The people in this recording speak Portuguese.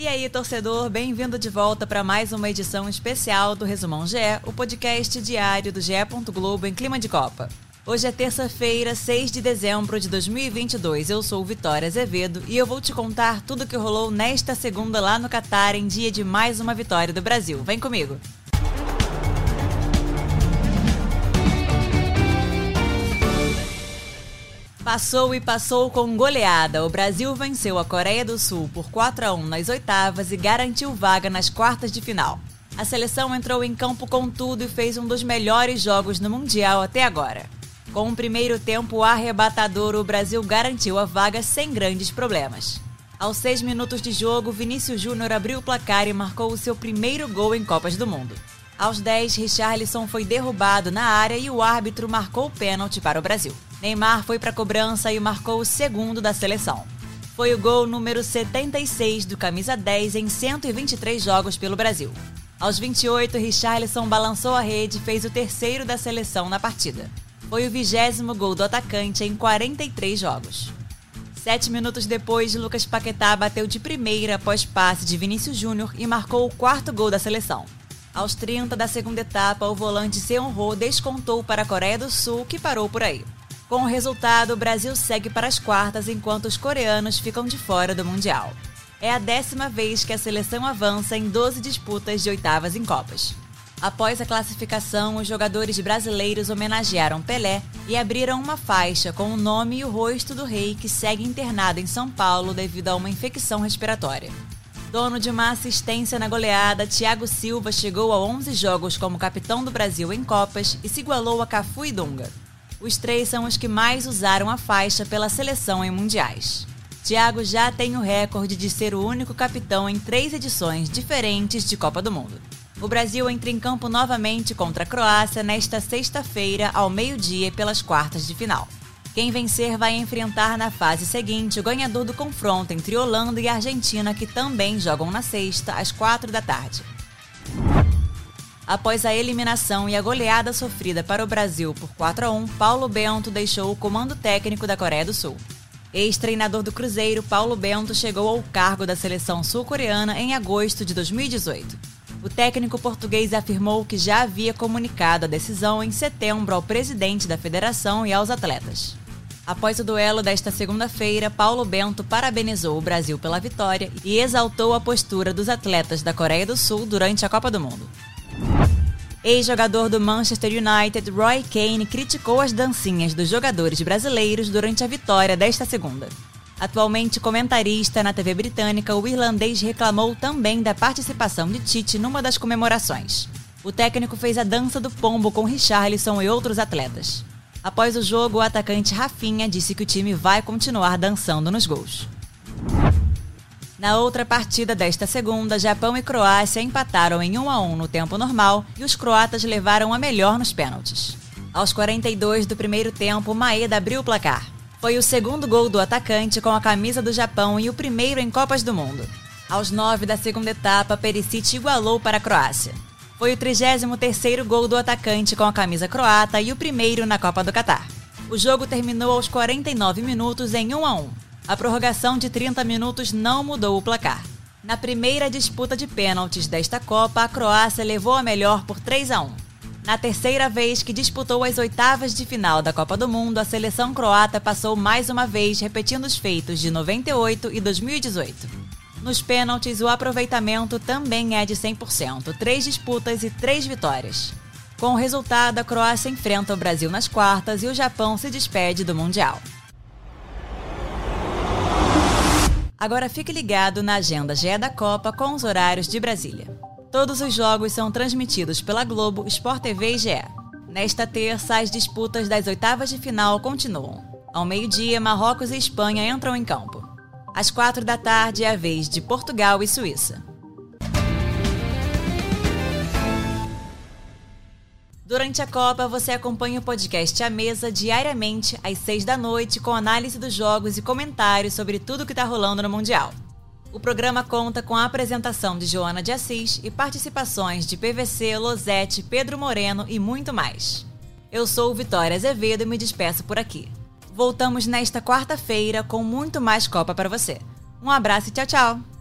E aí, torcedor, bem-vindo de volta para mais uma edição especial do Resumão GE, o podcast diário do GE. Globo em clima de Copa. Hoje é terça-feira, 6 de dezembro de 2022. Eu sou Vitória Azevedo e eu vou te contar tudo o que rolou nesta segunda lá no Catar, em dia de mais uma vitória do Brasil. Vem comigo! Passou e passou com goleada. O Brasil venceu a Coreia do Sul por 4 a 1 nas oitavas e garantiu vaga nas quartas de final. A seleção entrou em campo com tudo e fez um dos melhores jogos no Mundial até agora. Com um primeiro tempo arrebatador, o Brasil garantiu a vaga sem grandes problemas. Aos seis minutos de jogo, Vinícius Júnior abriu o placar e marcou o seu primeiro gol em Copas do Mundo. Aos 10, Richarlison foi derrubado na área e o árbitro marcou o pênalti para o Brasil. Neymar foi para a cobrança e marcou o segundo da seleção. Foi o gol número 76 do camisa 10 em 123 jogos pelo Brasil. Aos 28, Richarlison balançou a rede e fez o terceiro da seleção na partida. Foi o vigésimo gol do atacante em 43 jogos. Sete minutos depois, Lucas Paquetá bateu de primeira após passe de Vinícius Júnior e marcou o quarto gol da seleção. Aos 30 da segunda etapa, o volante Seon-ho descontou para a Coreia do Sul, que parou por aí. Com o resultado, o Brasil segue para as quartas enquanto os coreanos ficam de fora do Mundial. É a décima vez que a seleção avança em 12 disputas de oitavas em Copas. Após a classificação, os jogadores brasileiros homenagearam Pelé e abriram uma faixa com o nome e o rosto do rei que segue internado em São Paulo devido a uma infecção respiratória. Dono de uma assistência na goleada, Thiago Silva chegou a 11 jogos como capitão do Brasil em Copas e se igualou a Cafu e Dunga. Os três são os que mais usaram a faixa pela seleção em mundiais. Thiago já tem o recorde de ser o único capitão em três edições diferentes de Copa do Mundo. O Brasil entra em campo novamente contra a Croácia nesta sexta-feira, ao meio-dia, pelas quartas de final. Quem vencer vai enfrentar na fase seguinte o ganhador do confronto entre Holanda e Argentina, que também jogam na sexta, às quatro da tarde. Após a eliminação e a goleada sofrida para o Brasil por 4 a 1, Paulo Bento deixou o comando técnico da Coreia do Sul. Ex-treinador do Cruzeiro, Paulo Bento chegou ao cargo da seleção sul-coreana em agosto de 2018. O técnico português afirmou que já havia comunicado a decisão em setembro ao presidente da federação e aos atletas. Após o duelo desta segunda-feira, Paulo Bento parabenizou o Brasil pela vitória e exaltou a postura dos atletas da Coreia do Sul durante a Copa do Mundo. Ex-jogador do Manchester United, Roy Keane criticou as dancinhas dos jogadores brasileiros durante a vitória desta segunda. Atualmente comentarista na TV britânica, o irlandês reclamou também da participação de Tite numa das comemorações. O técnico fez a dança do pombo com Richarlison e outros atletas. Após o jogo, o atacante Rafinha disse que o time vai continuar dançando nos gols. Na outra partida desta segunda, Japão e Croácia empataram em 1 a 1 no tempo normal e os croatas levaram a melhor nos pênaltis. Aos 42 do primeiro tempo, Maeda abriu o placar. Foi o segundo gol do atacante com a camisa do Japão e o primeiro em Copas do Mundo. Aos 9 da segunda etapa, Perisic igualou para a Croácia. Foi o 33º gol do atacante com a camisa croata e o primeiro na Copa do Catar. O jogo terminou aos 49 minutos em 1 a 1. A prorrogação de 30 minutos não mudou o placar. Na primeira disputa de pênaltis desta Copa, a Croácia levou a melhor por 3 a 1. Na terceira vez que disputou as oitavas de final da Copa do Mundo, a seleção croata passou mais uma vez repetindo os feitos de 98 e 2018. Nos pênaltis, o aproveitamento também é de 100%, três disputas e três vitórias. Com o resultado, a Croácia enfrenta o Brasil nas quartas e o Japão se despede do Mundial. Agora fique ligado na agenda GE da Copa com os horários de Brasília. Todos os jogos são transmitidos pela Globo, Sport TV e GE. Nesta terça, as disputas das oitavas de final continuam. Ao meio-dia, Marrocos e Espanha entram em campo. Às quatro da tarde é a vez de Portugal e Suíça. Durante a Copa, você acompanha o podcast A Mesa diariamente às seis da noite com análise dos jogos e comentários sobre tudo que está rolando no Mundial. O programa conta com a apresentação de Joana de Assis e participações de PVC, Losete, Pedro Moreno e muito mais. Eu sou Vitória Azevedo e me despeço por aqui. Voltamos nesta quarta-feira com muito mais Copa para você. Um abraço e tchau, tchau!